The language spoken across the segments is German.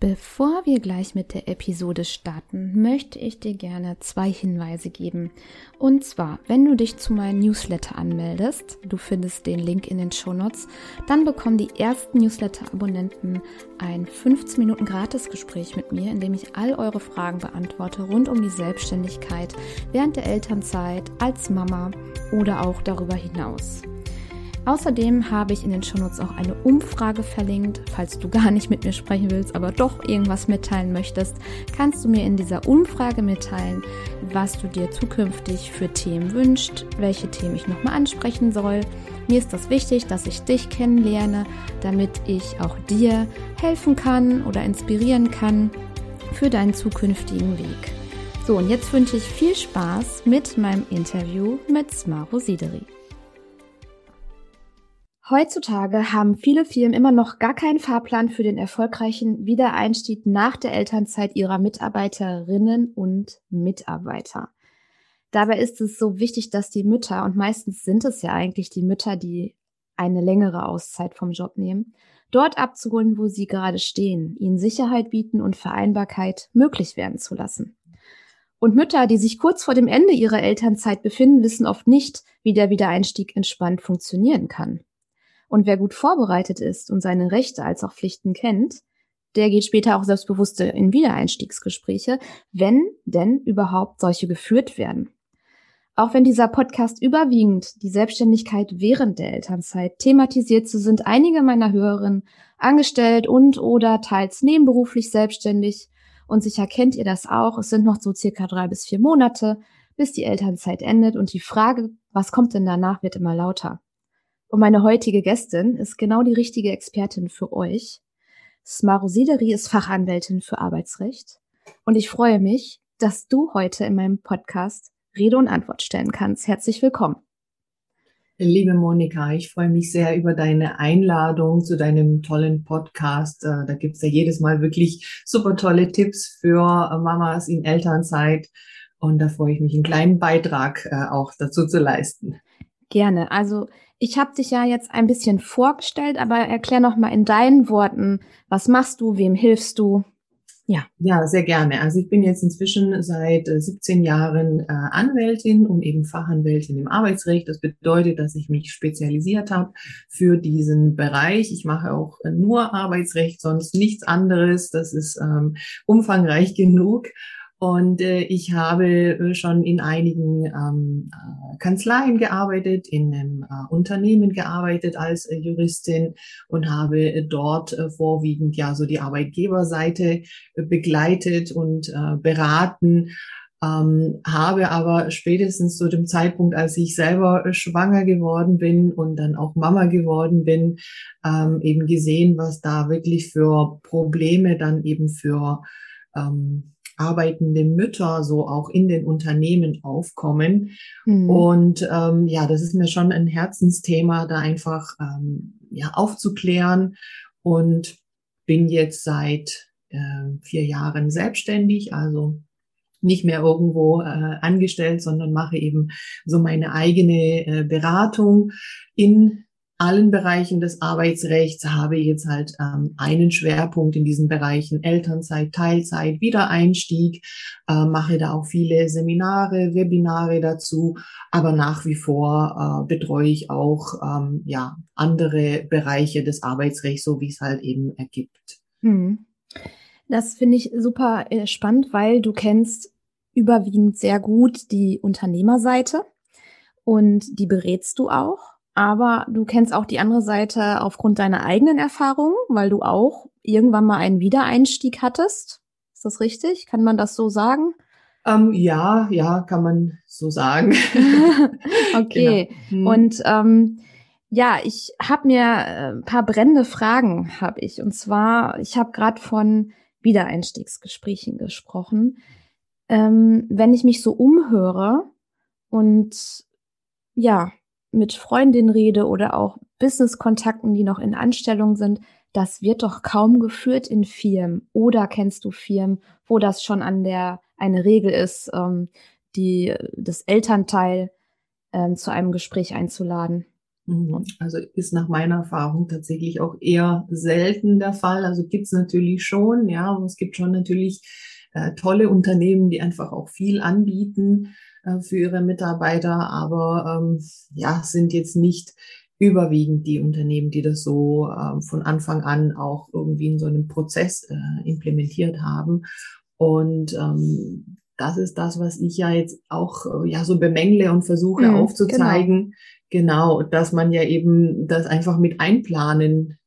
Bevor wir gleich mit der Episode starten, möchte ich dir gerne zwei Hinweise geben. Und zwar, wenn du dich zu meinem Newsletter anmeldest, du findest den Link in den Show Notes, dann bekommen die ersten Newsletter-Abonnenten ein 15 Minuten Gratisgespräch mit mir, in dem ich all eure Fragen beantworte rund um die Selbstständigkeit während der Elternzeit, als Mama oder auch darüber hinaus. Außerdem habe ich in den Shownotes auch eine Umfrage verlinkt. Falls du gar nicht mit mir sprechen willst, aber doch irgendwas mitteilen möchtest, kannst du mir in dieser Umfrage mitteilen, was du dir zukünftig für Themen wünschst, welche Themen ich nochmal ansprechen soll. Mir ist das wichtig, dass ich dich kennenlerne, damit ich auch dir helfen kann oder inspirieren kann für deinen zukünftigen Weg. So, und jetzt wünsche ich viel Spaß mit meinem Interview mit Smaro Sideri. Heutzutage haben viele Firmen immer noch gar keinen Fahrplan für den erfolgreichen Wiedereinstieg nach der Elternzeit ihrer Mitarbeiterinnen und Mitarbeiter. Dabei ist es so wichtig, dass die Mütter, und meistens sind es ja eigentlich die Mütter, die eine längere Auszeit vom Job nehmen, dort abzuholen, wo sie gerade stehen, ihnen Sicherheit bieten und Vereinbarkeit möglich werden zu lassen. Und Mütter, die sich kurz vor dem Ende ihrer Elternzeit befinden, wissen oft nicht, wie der Wiedereinstieg entspannt funktionieren kann. Und wer gut vorbereitet ist und seine Rechte als auch Pflichten kennt, der geht später auch selbstbewusste in Wiedereinstiegsgespräche, wenn denn überhaupt solche geführt werden. Auch wenn dieser Podcast überwiegend die Selbstständigkeit während der Elternzeit thematisiert, so sind einige meiner Hörerinnen angestellt und oder teils nebenberuflich selbstständig. Und sicher kennt ihr das auch. Es sind noch so circa drei bis vier Monate, bis die Elternzeit endet. Und die Frage, was kommt denn danach, wird immer lauter. Und meine heutige Gästin ist genau die richtige Expertin für euch. Smaro Sideri ist Fachanwältin für Arbeitsrecht. Und ich freue mich, dass du heute in meinem Podcast Rede und Antwort stellen kannst. Herzlich willkommen. Liebe Monika, ich freue mich sehr über deine Einladung zu deinem tollen Podcast. Äh, da gibt's ja jedes Mal wirklich super tolle Tipps für Mamas in Elternzeit. Und da freue ich mich, einen kleinen Beitrag äh, auch dazu zu leisten. Gerne. Also ich habe dich ja jetzt ein bisschen vorgestellt, aber erklär noch mal in deinen Worten, was machst du, wem hilfst du? Ja. Ja, sehr gerne. Also ich bin jetzt inzwischen seit 17 äh, Jahren äh, Anwältin und eben Fachanwältin im Arbeitsrecht. Das bedeutet, dass ich mich spezialisiert habe für diesen Bereich. Ich mache auch nur Arbeitsrecht, sonst nichts anderes. Das ist ähm, umfangreich genug. Und äh, ich habe äh, schon in einigen ähm, äh, Kanzleien gearbeitet, in einem äh, Unternehmen gearbeitet als äh, Juristin und habe äh, dort vorwiegend ja so die Arbeitgeberseite begleitet und beraten. Ähm, habe aber spätestens zu dem Zeitpunkt, als ich selber schwanger geworden bin und dann auch Mama geworden bin, ähm, eben gesehen, was da wirklich für Probleme dann eben für ähm, arbeitende Mütter so auch in den Unternehmen aufkommen. Mhm. Und ähm, ja, das ist mir schon ein Herzensthema, da einfach ähm, ja, aufzuklären und bin jetzt seit äh, vier Jahren selbstständig, also nicht mehr irgendwo äh, angestellt, sondern mache eben so meine eigene äh, Beratung in allen Bereichen des Arbeitsrechts habe ich jetzt halt ähm, einen Schwerpunkt in diesen Bereichen Elternzeit, Teilzeit, Wiedereinstieg, äh, mache da auch viele Seminare, Webinare dazu, aber nach wie vor äh, betreue ich auch ähm, ja andere Bereiche des Arbeitsrechts, so wie es halt eben ergibt. Hm. Das finde ich super äh, spannend, weil du kennst überwiegend sehr gut die Unternehmerseite und die berätst du auch aber du kennst auch die andere Seite aufgrund deiner eigenen Erfahrungen, weil du auch irgendwann mal einen Wiedereinstieg hattest. Ist das richtig? Kann man das so sagen? Ähm, ja, ja, kann man so sagen. okay. Genau. Hm. Und ähm, ja, ich habe mir äh, ein paar brennende Fragen, habe ich. Und zwar, ich habe gerade von Wiedereinstiegsgesprächen gesprochen. Ähm, wenn ich mich so umhöre und ja, mit Freundinnen rede oder auch Business-Kontakten, die noch in Anstellung sind, das wird doch kaum geführt in Firmen. Oder kennst du Firmen, wo das schon an der eine Regel ist, ähm, die das Elternteil ähm, zu einem Gespräch einzuladen? Mhm. Also ist nach meiner Erfahrung tatsächlich auch eher selten der Fall. Also gibt's natürlich schon, ja, und es gibt schon natürlich äh, tolle Unternehmen, die einfach auch viel anbieten äh, für ihre Mitarbeiter, aber ähm, ja, sind jetzt nicht überwiegend die Unternehmen, die das so äh, von Anfang an auch irgendwie in so einem Prozess äh, implementiert haben. Und ähm, das ist das, was ich ja jetzt auch äh, ja so bemängle und versuche mhm, aufzuzeigen. Genau. genau, dass man ja eben das einfach mit einplanen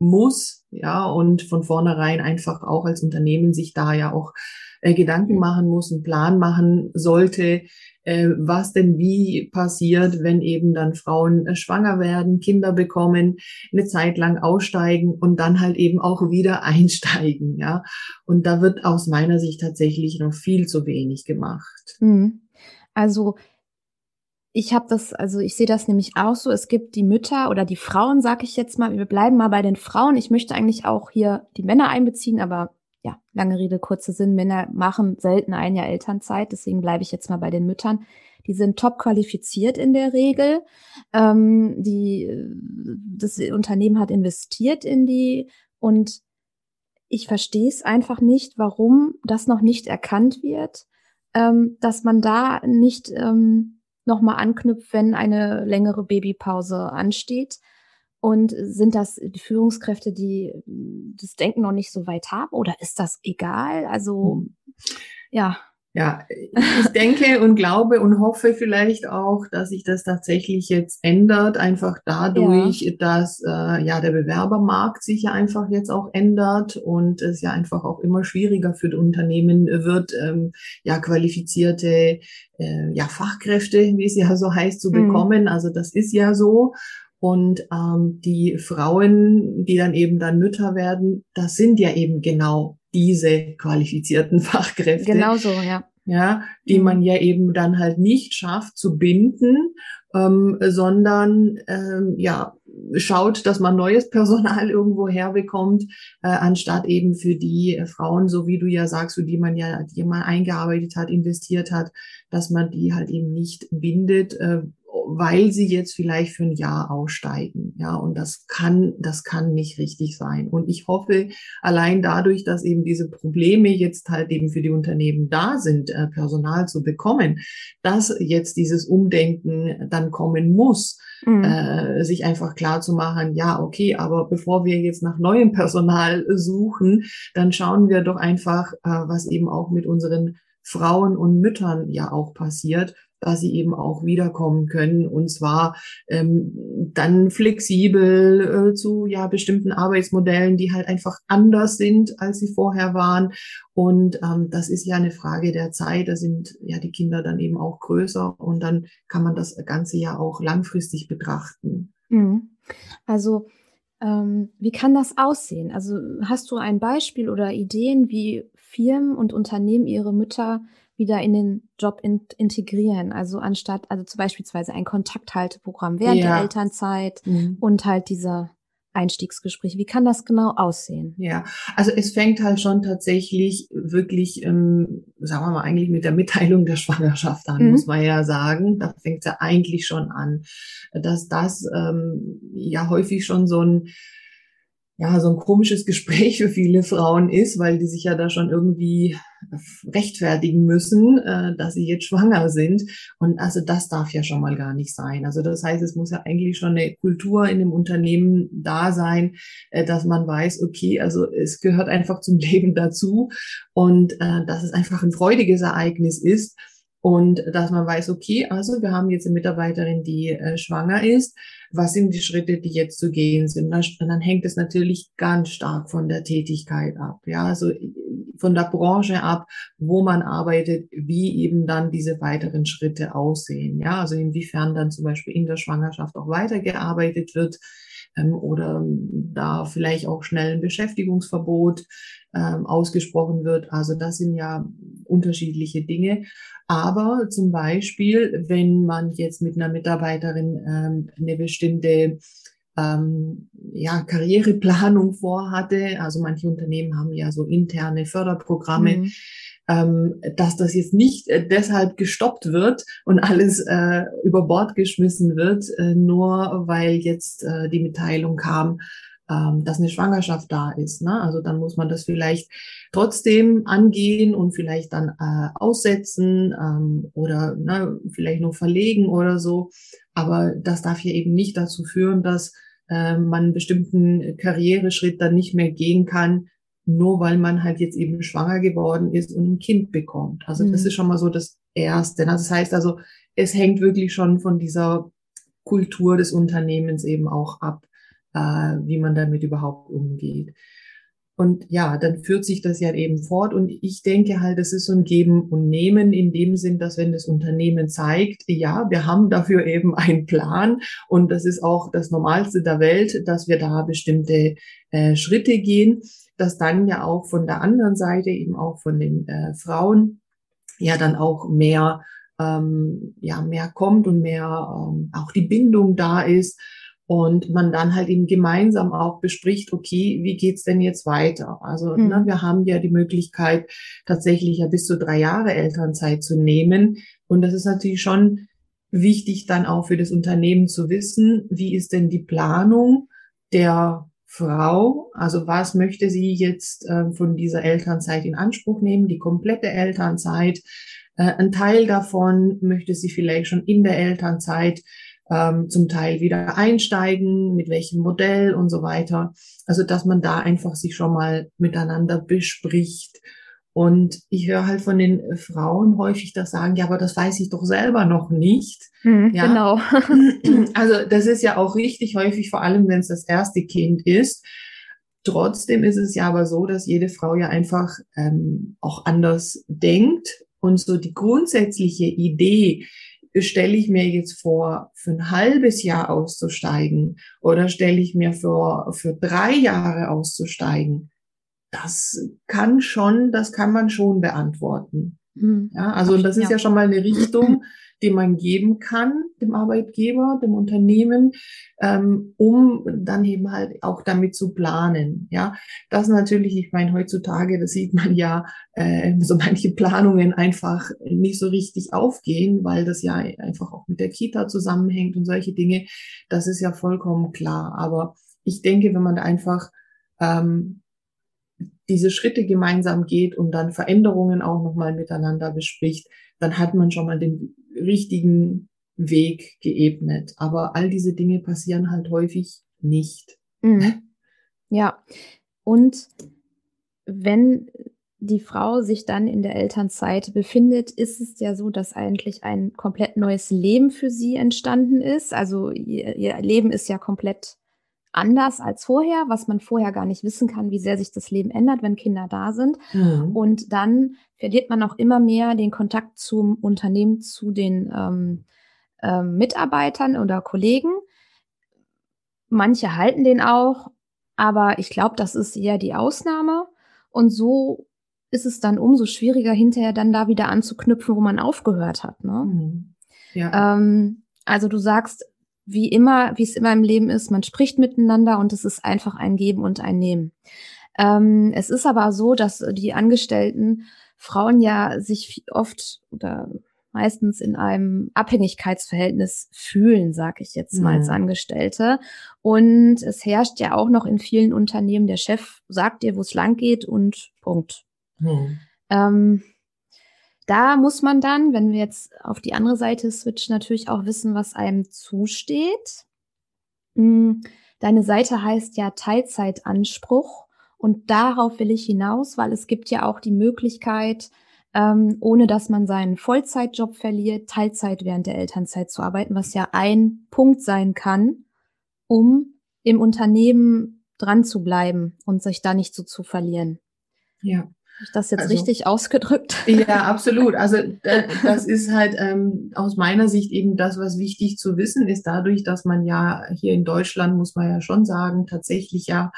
muss, ja, und von vornherein einfach auch als Unternehmen sich da ja auch äh, Gedanken machen muss, einen Plan machen sollte, äh, was denn wie passiert, wenn eben dann Frauen äh, schwanger werden, Kinder bekommen, eine Zeit lang aussteigen und dann halt eben auch wieder einsteigen, ja. Und da wird aus meiner Sicht tatsächlich noch viel zu wenig gemacht. Mhm. Also ich habe das, also ich sehe das nämlich auch so. Es gibt die Mütter oder die Frauen, sag ich jetzt mal. Wir bleiben mal bei den Frauen. Ich möchte eigentlich auch hier die Männer einbeziehen, aber ja, lange Rede, kurzer Sinn. Männer machen selten ein Jahr Elternzeit, deswegen bleibe ich jetzt mal bei den Müttern. Die sind top qualifiziert in der Regel. Ähm, die, das Unternehmen hat investiert in die und ich verstehe es einfach nicht, warum das noch nicht erkannt wird, ähm, dass man da nicht ähm, nochmal anknüpft, wenn eine längere Babypause ansteht? Und sind das die Führungskräfte, die das Denken noch nicht so weit haben? Oder ist das egal? Also, hm. ja. Ja, ich denke und glaube und hoffe vielleicht auch, dass sich das tatsächlich jetzt ändert, einfach dadurch, ja. dass äh, ja der Bewerbermarkt sich ja einfach jetzt auch ändert und es ja einfach auch immer schwieriger für die Unternehmen wird, ähm, ja qualifizierte äh, ja Fachkräfte, wie es ja so heißt, zu mhm. bekommen. Mhm. Also das ist ja so. Und ähm, die Frauen, die dann eben dann Mütter werden, das sind ja eben genau diese qualifizierten Fachkräfte. Genau so, ja. Ja, die mhm. man ja eben dann halt nicht schafft zu binden, ähm, sondern ähm, ja schaut, dass man neues Personal irgendwo herbekommt, äh, anstatt eben für die äh, Frauen, so wie du ja sagst, für die man ja, die man eingearbeitet hat, investiert hat, dass man die halt eben nicht bindet, äh, weil sie jetzt vielleicht für ein Jahr aussteigen. Ja, und das kann, das kann nicht richtig sein. Und ich hoffe, allein dadurch, dass eben diese Probleme jetzt halt eben für die Unternehmen da sind, äh, Personal zu bekommen, dass jetzt dieses Umdenken dann kommen muss, mhm. äh, sich einfach klar zu machen, ja, okay, aber bevor wir jetzt nach neuem Personal suchen, dann schauen wir doch einfach, äh, was eben auch mit unseren Frauen und Müttern ja auch passiert dass sie eben auch wiederkommen können und zwar ähm, dann flexibel äh, zu ja bestimmten Arbeitsmodellen, die halt einfach anders sind, als sie vorher waren. Und ähm, das ist ja eine Frage der Zeit. Da sind ja die Kinder dann eben auch größer und dann kann man das Ganze ja auch langfristig betrachten. Mhm. Also ähm, wie kann das aussehen? Also hast du ein Beispiel oder Ideen, wie Firmen und Unternehmen ihre Mütter wieder in den Job in, integrieren. Also anstatt, also zum beispielsweise ein Kontakthalteprogramm während ja. der Elternzeit mhm. und halt dieser Einstiegsgespräch. Wie kann das genau aussehen? Ja, also es fängt halt schon tatsächlich wirklich, ähm, sagen wir mal, eigentlich mit der Mitteilung der Schwangerschaft an, mhm. muss man ja sagen. Da fängt es ja eigentlich schon an, dass das ähm, ja häufig schon so ein ja, so ein komisches Gespräch für viele Frauen ist, weil die sich ja da schon irgendwie rechtfertigen müssen, äh, dass sie jetzt schwanger sind. Und also das darf ja schon mal gar nicht sein. Also das heißt, es muss ja eigentlich schon eine Kultur in dem Unternehmen da sein, äh, dass man weiß, okay, also es gehört einfach zum Leben dazu und äh, dass es einfach ein freudiges Ereignis ist. Und dass man weiß, okay, also wir haben jetzt eine Mitarbeiterin, die äh, schwanger ist. Was sind die Schritte, die jetzt zu gehen sind? Und dann hängt es natürlich ganz stark von der Tätigkeit ab. Ja, also von der Branche ab, wo man arbeitet, wie eben dann diese weiteren Schritte aussehen. Ja, also inwiefern dann zum Beispiel in der Schwangerschaft auch weitergearbeitet wird oder da vielleicht auch schnell ein Beschäftigungsverbot ähm, ausgesprochen wird. Also das sind ja unterschiedliche Dinge. Aber zum Beispiel, wenn man jetzt mit einer Mitarbeiterin ähm, eine bestimmte ähm, ja, Karriereplanung vorhatte. Also manche Unternehmen haben ja so interne Förderprogramme. Mhm. Ähm, dass das jetzt nicht äh, deshalb gestoppt wird und alles äh, über Bord geschmissen wird, äh, nur weil jetzt äh, die Mitteilung kam, ähm, dass eine Schwangerschaft da ist. Ne? Also dann muss man das vielleicht trotzdem angehen und vielleicht dann äh, aussetzen ähm, oder ne, vielleicht nur verlegen oder so. Aber das darf hier eben nicht dazu führen, dass äh, man einen bestimmten Karriereschritt dann nicht mehr gehen kann, nur weil man halt jetzt eben schwanger geworden ist und ein Kind bekommt. Also mhm. das ist schon mal so das Erste. Also das heißt also, es hängt wirklich schon von dieser Kultur des Unternehmens eben auch ab äh, wie man damit überhaupt umgeht. Und ja, dann führt sich das ja eben fort. Und ich denke halt, es ist so ein Geben und Nehmen in dem Sinn, dass wenn das Unternehmen zeigt, ja, wir haben dafür eben einen Plan und das ist auch das Normalste der Welt, dass wir da bestimmte äh, Schritte gehen, dass dann ja auch von der anderen Seite, eben auch von den äh, Frauen, ja dann auch mehr, ähm, ja, mehr kommt und mehr ähm, auch die Bindung da ist und man dann halt eben gemeinsam auch bespricht, okay, wie geht's denn jetzt weiter? Also mhm. ne, wir haben ja die Möglichkeit, tatsächlich ja bis zu drei Jahre Elternzeit zu nehmen. Und das ist natürlich schon wichtig dann auch für das Unternehmen zu wissen, wie ist denn die Planung der Frau? Also was möchte sie jetzt äh, von dieser Elternzeit in Anspruch nehmen? Die komplette Elternzeit. Äh, ein Teil davon möchte sie vielleicht schon in der Elternzeit ähm, zum Teil wieder einsteigen, mit welchem Modell und so weiter. Also dass man da einfach sich schon mal miteinander bespricht. Und ich höre halt von den Frauen häufig das sagen, ja, aber das weiß ich doch selber noch nicht. Hm, ja? Genau. Also das ist ja auch richtig häufig, vor allem wenn es das erste Kind ist. Trotzdem ist es ja aber so, dass jede Frau ja einfach ähm, auch anders denkt und so die grundsätzliche Idee, stelle ich mir jetzt vor, für ein halbes Jahr auszusteigen oder stelle ich mir vor, für drei Jahre auszusteigen? Das kann schon, das kann man schon beantworten. Mhm. Ja, also das ist ja. ja schon mal eine Richtung, die man geben kann, dem Arbeitgeber, dem Unternehmen, ähm, um dann eben halt auch damit zu planen. Ja, das natürlich, ich meine, heutzutage, das sieht man ja, äh, so manche Planungen einfach nicht so richtig aufgehen, weil das ja einfach auch mit der Kita zusammenhängt und solche Dinge. Das ist ja vollkommen klar. Aber ich denke, wenn man da einfach ähm, diese Schritte gemeinsam geht und dann Veränderungen auch nochmal miteinander bespricht, dann hat man schon mal den richtigen Weg geebnet. Aber all diese Dinge passieren halt häufig nicht. Mhm. Ja, und wenn die Frau sich dann in der Elternzeit befindet, ist es ja so, dass eigentlich ein komplett neues Leben für sie entstanden ist. Also ihr, ihr Leben ist ja komplett anders als vorher, was man vorher gar nicht wissen kann, wie sehr sich das Leben ändert, wenn Kinder da sind. Mhm. Und dann verliert man auch immer mehr den Kontakt zum Unternehmen, zu den ähm, ähm, Mitarbeitern oder Kollegen. Manche halten den auch, aber ich glaube, das ist eher die Ausnahme. Und so ist es dann umso schwieriger, hinterher dann da wieder anzuknüpfen, wo man aufgehört hat. Ne? Mhm. Ja. Ähm, also du sagst, wie immer, wie es immer im Leben ist, man spricht miteinander und es ist einfach ein Geben und ein Nehmen. Ähm, es ist aber so, dass die Angestellten Frauen ja sich oft oder meistens in einem Abhängigkeitsverhältnis fühlen, sage ich jetzt mal mhm. als Angestellte. Und es herrscht ja auch noch in vielen Unternehmen, der Chef sagt dir, wo es lang geht und Punkt. Mhm. Ähm, da muss man dann, wenn wir jetzt auf die andere Seite switchen, natürlich auch wissen, was einem zusteht. Hm, deine Seite heißt ja Teilzeitanspruch und darauf will ich hinaus, weil es gibt ja auch die Möglichkeit, ähm, ohne dass man seinen Vollzeitjob verliert, Teilzeit während der Elternzeit zu arbeiten, was ja ein Punkt sein kann, um im Unternehmen dran zu bleiben und sich da nicht so zu verlieren. Ja. Ich das jetzt also, richtig ausgedrückt? Ja, absolut. Also äh, das ist halt ähm, aus meiner Sicht eben das, was wichtig zu wissen ist, dadurch, dass man ja hier in Deutschland, muss man ja schon sagen, tatsächlich ja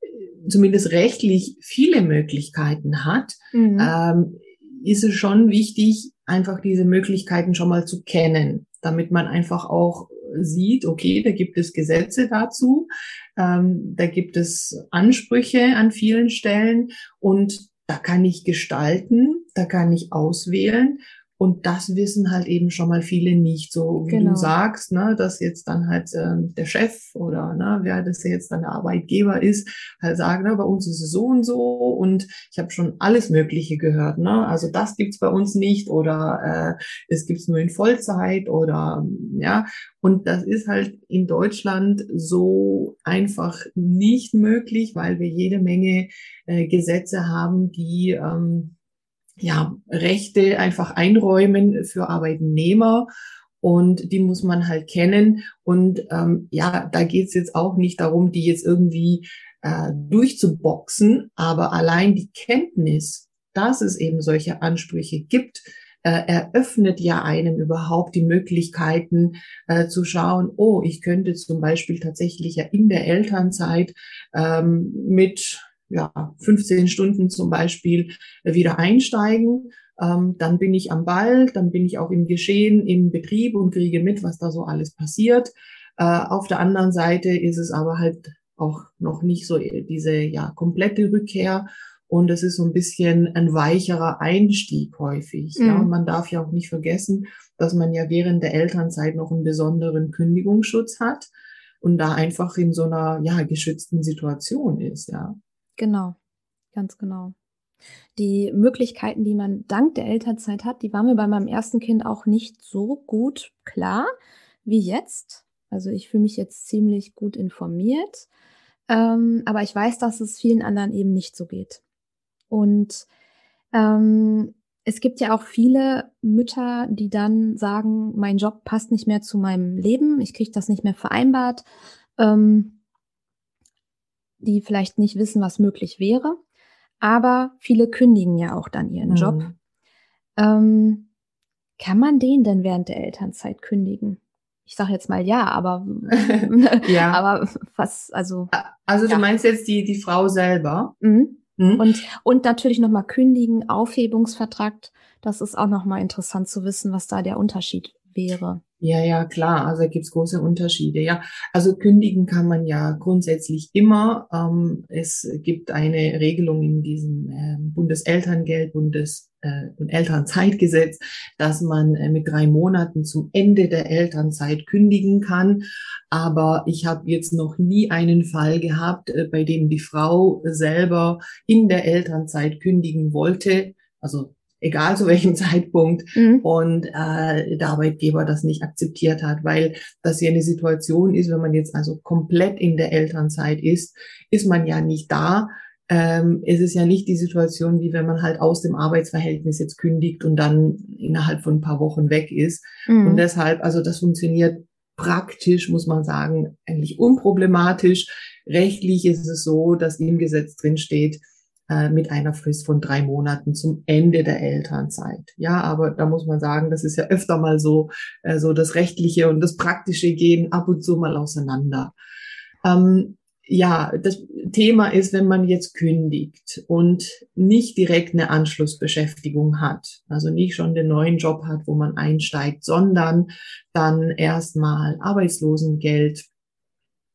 äh, zumindest rechtlich viele Möglichkeiten hat, mhm. ähm, ist es schon wichtig, einfach diese Möglichkeiten schon mal zu kennen, damit man einfach auch sieht, okay, da gibt es Gesetze dazu, ähm, da gibt es Ansprüche an vielen Stellen und da kann ich gestalten, da kann ich auswählen und das wissen halt eben schon mal viele nicht, so wie genau. du sagst, ne, dass jetzt dann halt äh, der Chef oder ne, wer das jetzt dann der Arbeitgeber ist, halt sagen, ne, bei uns ist es so und so und ich habe schon alles Mögliche gehört. Ne? Also das gibt's bei uns nicht oder äh, es gibt's nur in Vollzeit oder ja. Und das ist halt in Deutschland so einfach nicht möglich, weil wir jede Menge äh, Gesetze haben, die ähm, ja, Rechte einfach einräumen für Arbeitnehmer und die muss man halt kennen. Und ähm, ja, da geht's jetzt auch nicht darum, die jetzt irgendwie äh, durchzuboxen, aber allein die Kenntnis, dass es eben solche Ansprüche gibt, äh, eröffnet ja einem überhaupt die Möglichkeiten äh, zu schauen, oh, ich könnte zum Beispiel tatsächlich ja in der Elternzeit ähm, mit ja, 15 Stunden zum Beispiel äh, wieder einsteigen. Ähm, dann bin ich am Ball, dann bin ich auch im Geschehen, im Betrieb und kriege mit, was da so alles passiert. Äh, auf der anderen Seite ist es aber halt auch noch nicht so äh, diese ja komplette Rückkehr und es ist so ein bisschen ein weicherer Einstieg häufig. Mhm. Ja, und man darf ja auch nicht vergessen, dass man ja während der Elternzeit noch einen besonderen Kündigungsschutz hat und da einfach in so einer ja geschützten Situation ist. Ja. Genau, ganz genau. Die Möglichkeiten, die man dank der Elternzeit hat, die waren mir bei meinem ersten Kind auch nicht so gut klar wie jetzt. Also ich fühle mich jetzt ziemlich gut informiert, ähm, aber ich weiß, dass es vielen anderen eben nicht so geht. Und ähm, es gibt ja auch viele Mütter, die dann sagen, mein Job passt nicht mehr zu meinem Leben, ich kriege das nicht mehr vereinbart. Ähm, die vielleicht nicht wissen, was möglich wäre. Aber viele kündigen ja auch dann ihren mhm. Job. Ähm, kann man den denn während der Elternzeit kündigen? Ich sage jetzt mal ja, aber ja. aber was, also. Also du ja. meinst jetzt die, die Frau selber? Mhm. Mhm. Und, und natürlich nochmal kündigen, Aufhebungsvertrag. Das ist auch nochmal interessant zu wissen, was da der Unterschied wäre. Ja, ja, klar. Also gibt's große Unterschiede. Ja, also kündigen kann man ja grundsätzlich immer. Ähm, es gibt eine Regelung in diesem äh, Bundeselterngeld, Bundes äh, und Elternzeitgesetz, dass man äh, mit drei Monaten zum Ende der Elternzeit kündigen kann. Aber ich habe jetzt noch nie einen Fall gehabt, äh, bei dem die Frau selber in der Elternzeit kündigen wollte. Also egal zu welchem Zeitpunkt, mhm. und äh, der Arbeitgeber das nicht akzeptiert hat, weil das ja eine Situation ist, wenn man jetzt also komplett in der Elternzeit ist, ist man ja nicht da. Ähm, es ist ja nicht die Situation, wie wenn man halt aus dem Arbeitsverhältnis jetzt kündigt und dann innerhalb von ein paar Wochen weg ist. Mhm. Und deshalb, also das funktioniert praktisch, muss man sagen, eigentlich unproblematisch. Rechtlich ist es so, dass im Gesetz drin steht, mit einer Frist von drei Monaten zum Ende der Elternzeit. Ja, aber da muss man sagen, das ist ja öfter mal so, äh, so das Rechtliche und das Praktische gehen ab und zu mal auseinander. Ähm, ja, das Thema ist, wenn man jetzt kündigt und nicht direkt eine Anschlussbeschäftigung hat, also nicht schon den neuen Job hat, wo man einsteigt, sondern dann erstmal Arbeitslosengeld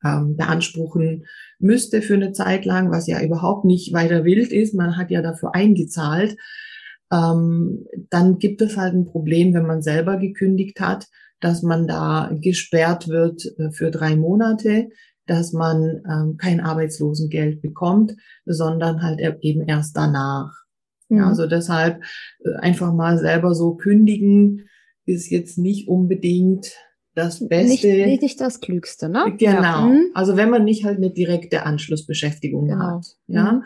ähm, beanspruchen müsste für eine Zeit lang, was ja überhaupt nicht weiter wild ist. Man hat ja dafür eingezahlt. Ähm, dann gibt es halt ein Problem, wenn man selber gekündigt hat, dass man da gesperrt wird äh, für drei Monate, dass man ähm, kein Arbeitslosengeld bekommt, sondern halt e-, eben erst danach. Mhm. Ja, also deshalb äh, einfach mal selber so kündigen ist jetzt nicht unbedingt das Beste. Nicht, nicht das Klügste, ne? Genau. Ja. Mhm. Also wenn man nicht halt eine direkte Anschlussbeschäftigung genau. hat. Ja. Mhm.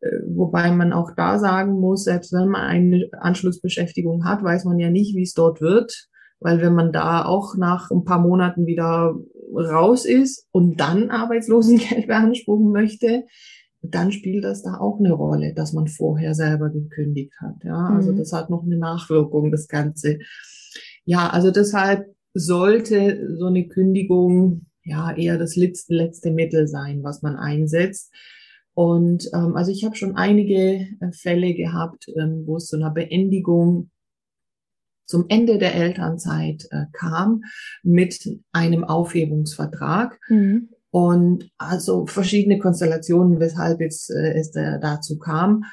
Äh, wobei man auch da sagen muss, selbst wenn man eine Anschlussbeschäftigung hat, weiß man ja nicht, wie es dort wird. Weil wenn man da auch nach ein paar Monaten wieder raus ist und dann Arbeitslosengeld beanspruchen möchte, dann spielt das da auch eine Rolle, dass man vorher selber gekündigt hat. Ja, also mhm. das hat noch eine Nachwirkung, das Ganze. Ja, also deshalb sollte so eine Kündigung ja eher das letzte, letzte Mittel sein, was man einsetzt. Und ähm, also ich habe schon einige äh, Fälle gehabt, ähm, wo es zu einer Beendigung zum Ende der Elternzeit äh, kam mit einem Aufhebungsvertrag. Mhm. Und also verschiedene Konstellationen, weshalb jetzt äh, es äh, dazu kam.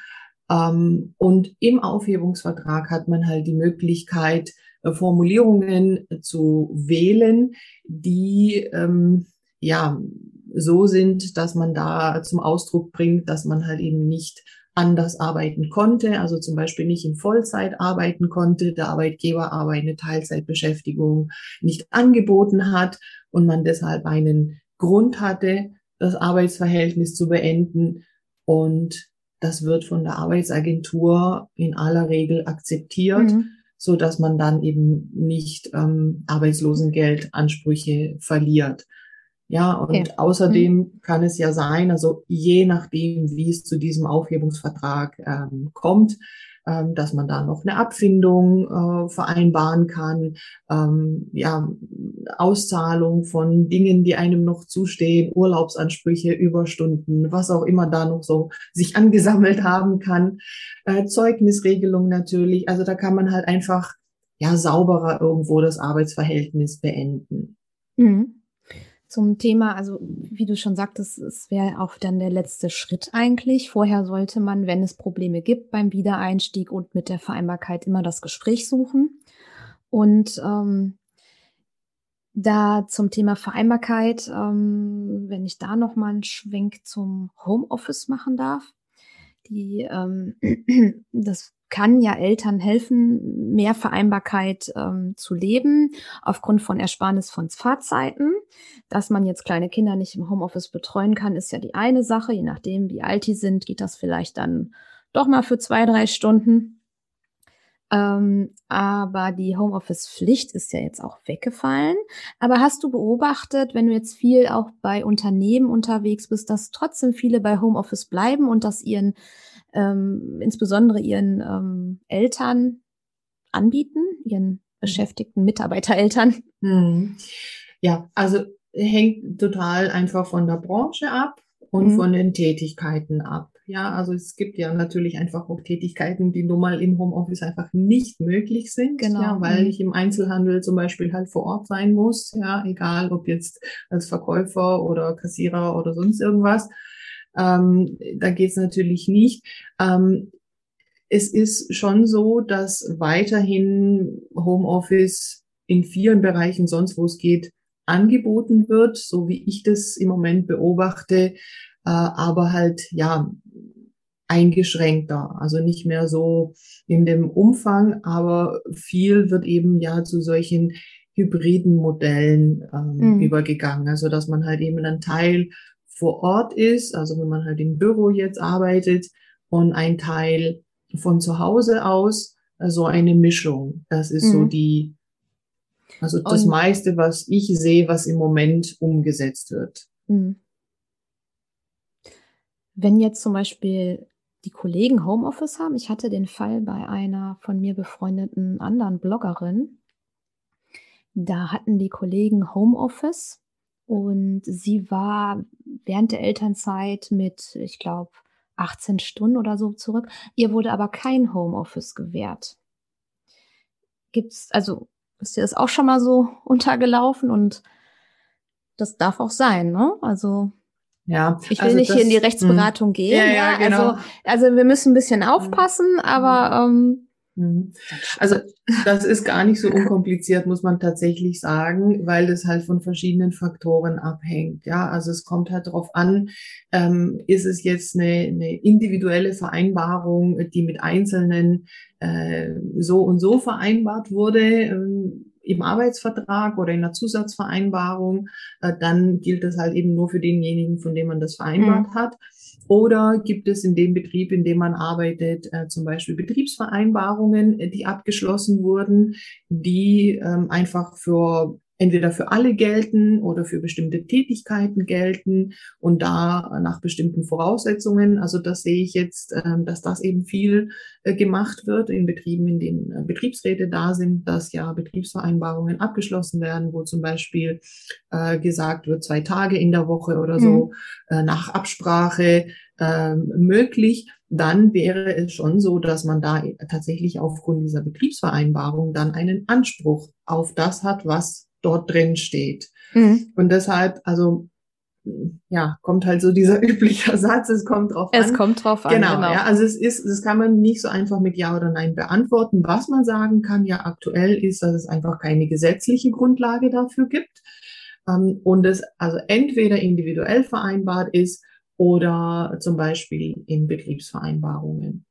Ähm, und im Aufhebungsvertrag hat man halt die Möglichkeit, Formulierungen zu wählen, die ähm, ja so sind, dass man da zum Ausdruck bringt, dass man halt eben nicht anders arbeiten konnte, also zum Beispiel nicht in Vollzeit arbeiten konnte, der Arbeitgeber aber eine Teilzeitbeschäftigung nicht angeboten hat und man deshalb einen Grund hatte, das Arbeitsverhältnis zu beenden. Und das wird von der Arbeitsagentur in aller Regel akzeptiert, mhm. So dass man dann eben nicht ähm, Arbeitslosengeldansprüche verliert. Ja, und okay. außerdem mhm. kann es ja sein, also je nachdem, wie es zu diesem Aufhebungsvertrag ähm, kommt, ähm, dass man da noch eine Abfindung äh, vereinbaren kann, ähm, ja, Auszahlung von Dingen, die einem noch zustehen, Urlaubsansprüche, Überstunden, was auch immer da noch so sich angesammelt haben kann, äh, Zeugnisregelung natürlich. Also da kann man halt einfach ja sauberer irgendwo das Arbeitsverhältnis beenden. Mhm zum Thema, also wie du schon sagtest, es wäre auch dann der letzte Schritt eigentlich. Vorher sollte man, wenn es Probleme gibt beim Wiedereinstieg und mit der Vereinbarkeit, immer das Gespräch suchen. Und ähm, da zum Thema Vereinbarkeit, ähm, wenn ich da noch mal einen Schwenk zum Homeoffice machen darf, die ähm, das kann ja Eltern helfen, mehr Vereinbarkeit ähm, zu leben, aufgrund von Ersparnis von Fahrzeiten. Dass man jetzt kleine Kinder nicht im Homeoffice betreuen kann, ist ja die eine Sache. Je nachdem, wie alt die sind, geht das vielleicht dann doch mal für zwei, drei Stunden. Ähm, aber die Homeoffice-Pflicht ist ja jetzt auch weggefallen. Aber hast du beobachtet, wenn du jetzt viel auch bei Unternehmen unterwegs bist, dass trotzdem viele bei Homeoffice bleiben und dass ihren ähm, insbesondere ihren ähm, Eltern anbieten, ihren mhm. beschäftigten Mitarbeitereltern? Hm. Ja, also hängt total einfach von der Branche ab und mhm. von den Tätigkeiten ab. Ja, also es gibt ja natürlich einfach auch Tätigkeiten, die nun mal im Homeoffice einfach nicht möglich sind, genau. ja, weil mhm. ich im Einzelhandel zum Beispiel halt vor Ort sein muss, ja, egal ob jetzt als Verkäufer oder Kassierer oder sonst irgendwas. Ähm, da geht es natürlich nicht. Ähm, es ist schon so, dass weiterhin Homeoffice in vielen Bereichen, sonst wo es geht, angeboten wird, so wie ich das im Moment beobachte, äh, aber halt ja eingeschränkter, also nicht mehr so in dem Umfang, aber viel wird eben ja zu solchen hybriden Modellen ähm, mhm. übergegangen, also dass man halt eben einen Teil vor Ort ist, also wenn man halt im Büro jetzt arbeitet und ein Teil von zu Hause aus, also eine Mischung. Das ist mhm. so die, also das und, meiste, was ich sehe, was im Moment umgesetzt wird. Mhm. Wenn jetzt zum Beispiel die Kollegen Homeoffice haben, ich hatte den Fall bei einer von mir befreundeten anderen Bloggerin, da hatten die Kollegen Homeoffice und sie war während der Elternzeit mit, ich glaube, 18 Stunden oder so zurück. Ihr wurde aber kein Homeoffice gewährt. Gibt's, also ist dir das auch schon mal so untergelaufen und das darf auch sein, ne? Also ja, ich will also nicht das, hier in die Rechtsberatung mh. gehen. Ja, ja, genau. also, also wir müssen ein bisschen aufpassen, aber ähm. Also das ist gar nicht so unkompliziert, muss man tatsächlich sagen, weil das halt von verschiedenen Faktoren abhängt. Ja, also es kommt halt darauf an, ähm, ist es jetzt eine, eine individuelle Vereinbarung, die mit Einzelnen äh, so und so vereinbart wurde. Ähm, im Arbeitsvertrag oder in einer Zusatzvereinbarung, äh, dann gilt das halt eben nur für denjenigen, von dem man das vereinbart mhm. hat. Oder gibt es in dem Betrieb, in dem man arbeitet, äh, zum Beispiel Betriebsvereinbarungen, äh, die abgeschlossen wurden, die ähm, einfach für entweder für alle gelten oder für bestimmte Tätigkeiten gelten und da nach bestimmten Voraussetzungen. Also das sehe ich jetzt, ähm, dass das eben viel äh, gemacht wird in Betrieben, in denen äh, Betriebsräte da sind, dass ja Betriebsvereinbarungen abgeschlossen werden, wo zum Beispiel äh, gesagt wird, zwei Tage in der Woche oder so mhm. nach Absprache ähm, möglich. dann wäre es schon so, dass man da tatsächlich aufgrund dieser Betriebsvereinbarung dann einen Anspruch auf das hat, was dort drin steht. Mhm. Und deshalb, also ja, kommt halt so dieser übliche Satz, es kommt drauf an. Es kommt drauf an. Genau, genau. Ja, also es ist, das kann man nicht so einfach mit Ja oder Nein beantworten. Was man sagen kann, ja aktuell ist, dass es einfach keine gesetzliche Grundlage dafür gibt ähm, und es also entweder individuell vereinbart ist oder zum Beispiel in Betriebsvereinbarungen.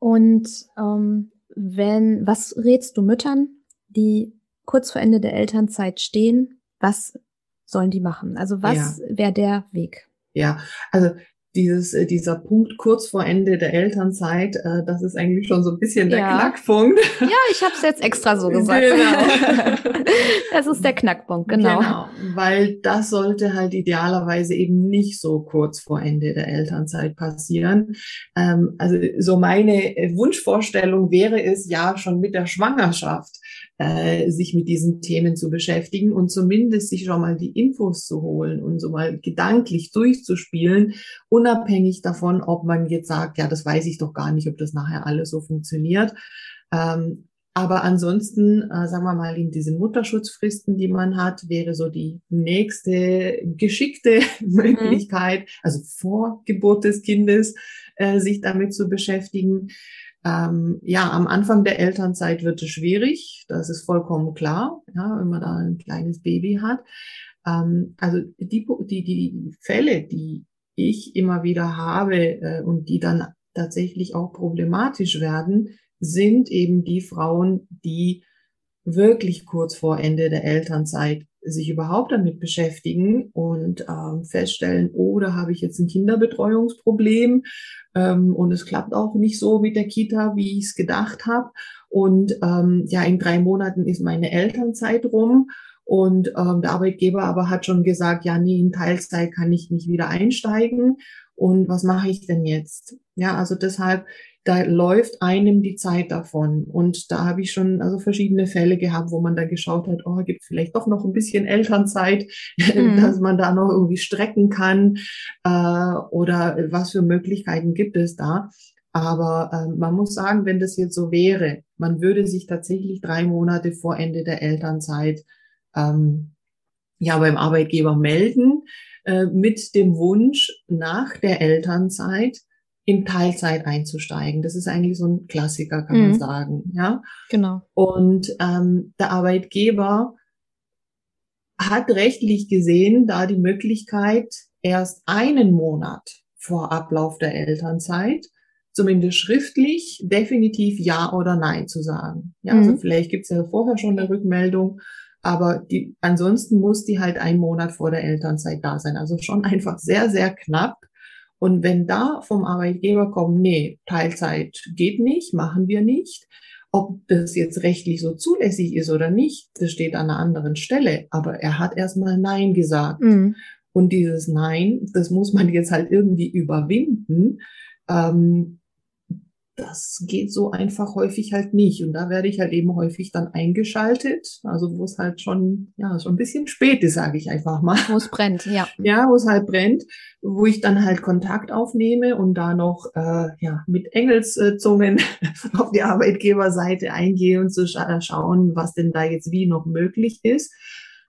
Und ähm, wenn, was rätst du Müttern, die kurz vor Ende der Elternzeit stehen? Was sollen die machen? Also was ja. wäre der Weg? Ja, also dieses, äh, dieser Punkt kurz vor Ende der Elternzeit, äh, das ist eigentlich schon so ein bisschen der ja. Knackpunkt. Ja, ich habe es jetzt extra so gesagt. Genau. das ist der Knackpunkt, genau. Genau, weil das sollte halt idealerweise eben nicht so kurz vor Ende der Elternzeit passieren. Ähm, also so meine Wunschvorstellung wäre es ja schon mit der Schwangerschaft äh, sich mit diesen Themen zu beschäftigen und zumindest sich schon mal die Infos zu holen und so mal gedanklich durchzuspielen, unabhängig davon, ob man jetzt sagt, ja, das weiß ich doch gar nicht, ob das nachher alles so funktioniert. Ähm, aber ansonsten, äh, sagen wir mal, in diesen Mutterschutzfristen, die man hat, wäre so die nächste geschickte Möglichkeit, mhm. also vor Geburt des Kindes, äh, sich damit zu beschäftigen. Ähm, ja, am Anfang der Elternzeit wird es schwierig, das ist vollkommen klar, ja, wenn man da ein kleines Baby hat. Ähm, also die, die, die Fälle, die ich immer wieder habe äh, und die dann tatsächlich auch problematisch werden, sind eben die Frauen, die wirklich kurz vor Ende der Elternzeit sich überhaupt damit beschäftigen und ähm, feststellen, oh, da habe ich jetzt ein Kinderbetreuungsproblem ähm, und es klappt auch nicht so mit der Kita, wie ich es gedacht habe. Und ähm, ja, in drei Monaten ist meine Elternzeit rum und ähm, der Arbeitgeber aber hat schon gesagt, ja, nee, in Teilzeit kann ich nicht wieder einsteigen. Und was mache ich denn jetzt? Ja, also deshalb da läuft einem die Zeit davon. Und da habe ich schon also verschiedene Fälle gehabt, wo man da geschaut hat, oh, gibt vielleicht doch noch ein bisschen Elternzeit, mhm. dass man da noch irgendwie strecken kann äh, oder was für Möglichkeiten gibt es da. Aber äh, man muss sagen, wenn das jetzt so wäre, man würde sich tatsächlich drei Monate vor Ende der Elternzeit ähm, ja beim Arbeitgeber melden äh, mit dem Wunsch nach der Elternzeit in Teilzeit einzusteigen. Das ist eigentlich so ein Klassiker, kann mhm. man sagen. Ja, genau. Und ähm, der Arbeitgeber hat rechtlich gesehen da die Möglichkeit, erst einen Monat vor Ablauf der Elternzeit zumindest schriftlich definitiv Ja oder Nein zu sagen. Ja, also mhm. also vielleicht gibt es ja vorher schon eine Rückmeldung, aber die, ansonsten muss die halt einen Monat vor der Elternzeit da sein. Also schon einfach sehr, sehr knapp. Und wenn da vom Arbeitgeber kommt, nee, Teilzeit geht nicht, machen wir nicht, ob das jetzt rechtlich so zulässig ist oder nicht, das steht an einer anderen Stelle. Aber er hat erstmal Nein gesagt. Mhm. Und dieses Nein, das muss man jetzt halt irgendwie überwinden. Ähm, das geht so einfach häufig halt nicht. Und da werde ich halt eben häufig dann eingeschaltet, also wo es halt schon, ja, schon ein bisschen spät ist, sage ich einfach mal. Wo es brennt, ja. Ja, wo es halt brennt, wo ich dann halt Kontakt aufnehme und da noch, äh, ja, mit Engelszungen auf die Arbeitgeberseite eingehe und zu scha schauen, was denn da jetzt wie noch möglich ist.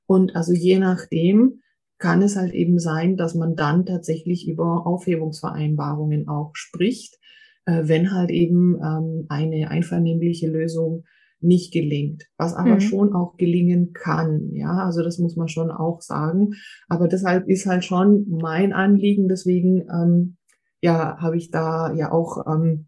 Und also je nachdem, kann es halt eben sein, dass man dann tatsächlich über Aufhebungsvereinbarungen auch spricht äh, wenn halt eben ähm, eine einvernehmliche Lösung nicht gelingt, was aber mhm. schon auch gelingen kann. Ja, also das muss man schon auch sagen. Aber deshalb ist halt schon mein Anliegen. Deswegen, ähm, ja, habe ich da ja auch ähm,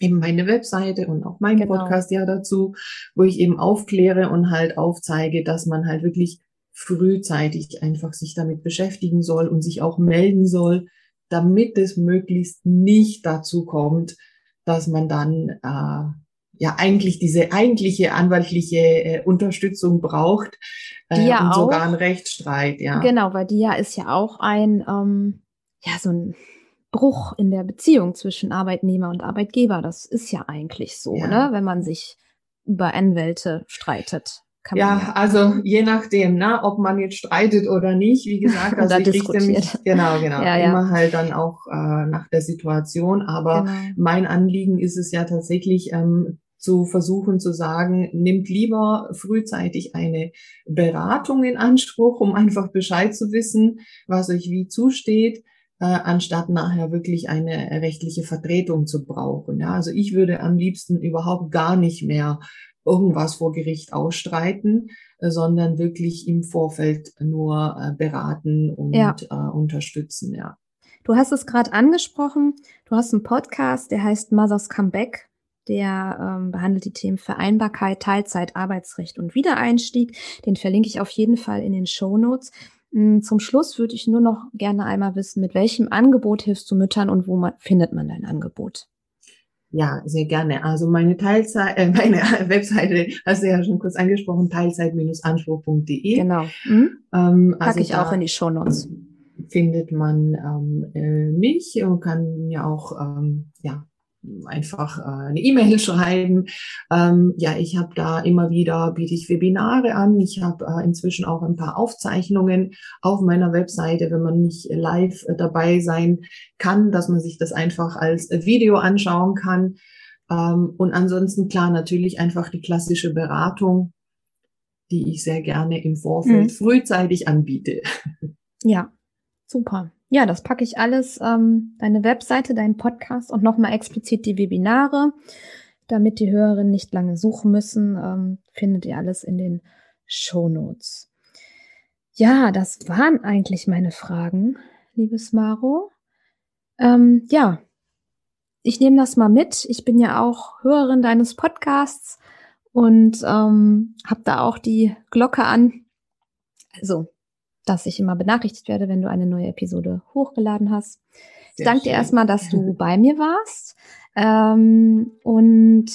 eben meine Webseite und auch mein genau. Podcast ja dazu, wo ich eben aufkläre und halt aufzeige, dass man halt wirklich frühzeitig einfach sich damit beschäftigen soll und sich auch melden soll, damit es möglichst nicht dazu kommt, dass man dann äh, ja eigentlich diese eigentliche anwaltliche äh, Unterstützung braucht äh, ja und sogar ein Rechtsstreit, ja. Genau, weil die ja ist ja auch ein ähm, ja so ein Bruch in der Beziehung zwischen Arbeitnehmer und Arbeitgeber. Das ist ja eigentlich so, ja. ne? Wenn man sich über Anwälte streitet ja, also je nachdem, ne, ob man jetzt streitet oder nicht, wie gesagt, also ich richte mich genau, genau, ja, ja. immer halt dann auch äh, nach der Situation. Aber genau. mein Anliegen ist es ja tatsächlich, ähm, zu versuchen zu sagen, nimmt lieber frühzeitig eine Beratung in Anspruch, um einfach Bescheid zu wissen, was euch wie zusteht, äh, anstatt nachher wirklich eine rechtliche Vertretung zu brauchen. Ja, also ich würde am liebsten überhaupt gar nicht mehr irgendwas vor Gericht ausstreiten, äh, sondern wirklich im Vorfeld nur äh, beraten und ja. äh, unterstützen, ja. Du hast es gerade angesprochen. Du hast einen Podcast, der heißt Mothers Comeback. Der ähm, behandelt die Themen Vereinbarkeit, Teilzeit, Arbeitsrecht und Wiedereinstieg. Den verlinke ich auf jeden Fall in den Show Notes. Hm, zum Schluss würde ich nur noch gerne einmal wissen, mit welchem Angebot hilfst du Müttern und wo man, findet man dein Angebot? Ja, sehr gerne. Also meine Teilzeit, äh, meine Webseite hast du ja schon kurz angesprochen, teilzeit-anspruch.de. Genau. Mhm. Ähm, Packe also ich auch in die Show Notes. Findet man ähm, äh, mich und kann mir auch ähm, ja einfach äh, eine E-Mail schreiben. Ähm, ja, ich habe da immer wieder, biete ich Webinare an. Ich habe äh, inzwischen auch ein paar Aufzeichnungen auf meiner Webseite, wenn man nicht live äh, dabei sein kann, dass man sich das einfach als Video anschauen kann. Ähm, und ansonsten klar natürlich einfach die klassische Beratung, die ich sehr gerne im Vorfeld mhm. frühzeitig anbiete. Ja, super. Ja, das packe ich alles, ähm, deine Webseite, deinen Podcast und nochmal explizit die Webinare, damit die Hörerinnen nicht lange suchen müssen, ähm, findet ihr alles in den Show Notes. Ja, das waren eigentlich meine Fragen, liebes Maro. Ähm, ja, ich nehme das mal mit. Ich bin ja auch Hörerin deines Podcasts und ähm, habe da auch die Glocke an. Also dass ich immer benachrichtigt werde, wenn du eine neue Episode hochgeladen hast. Ich danke dir erstmal, dass du bei mir warst. Ähm, und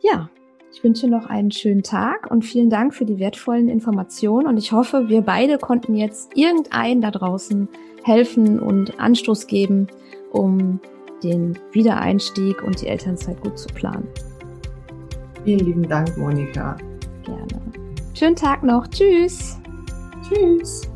ja, ich wünsche noch einen schönen Tag und vielen Dank für die wertvollen Informationen. Und ich hoffe, wir beide konnten jetzt irgendeinen da draußen helfen und Anstoß geben, um den Wiedereinstieg und die Elternzeit gut zu planen. Vielen lieben Dank, Monika. Gerne. Schönen Tag noch. Tschüss. Tschüss.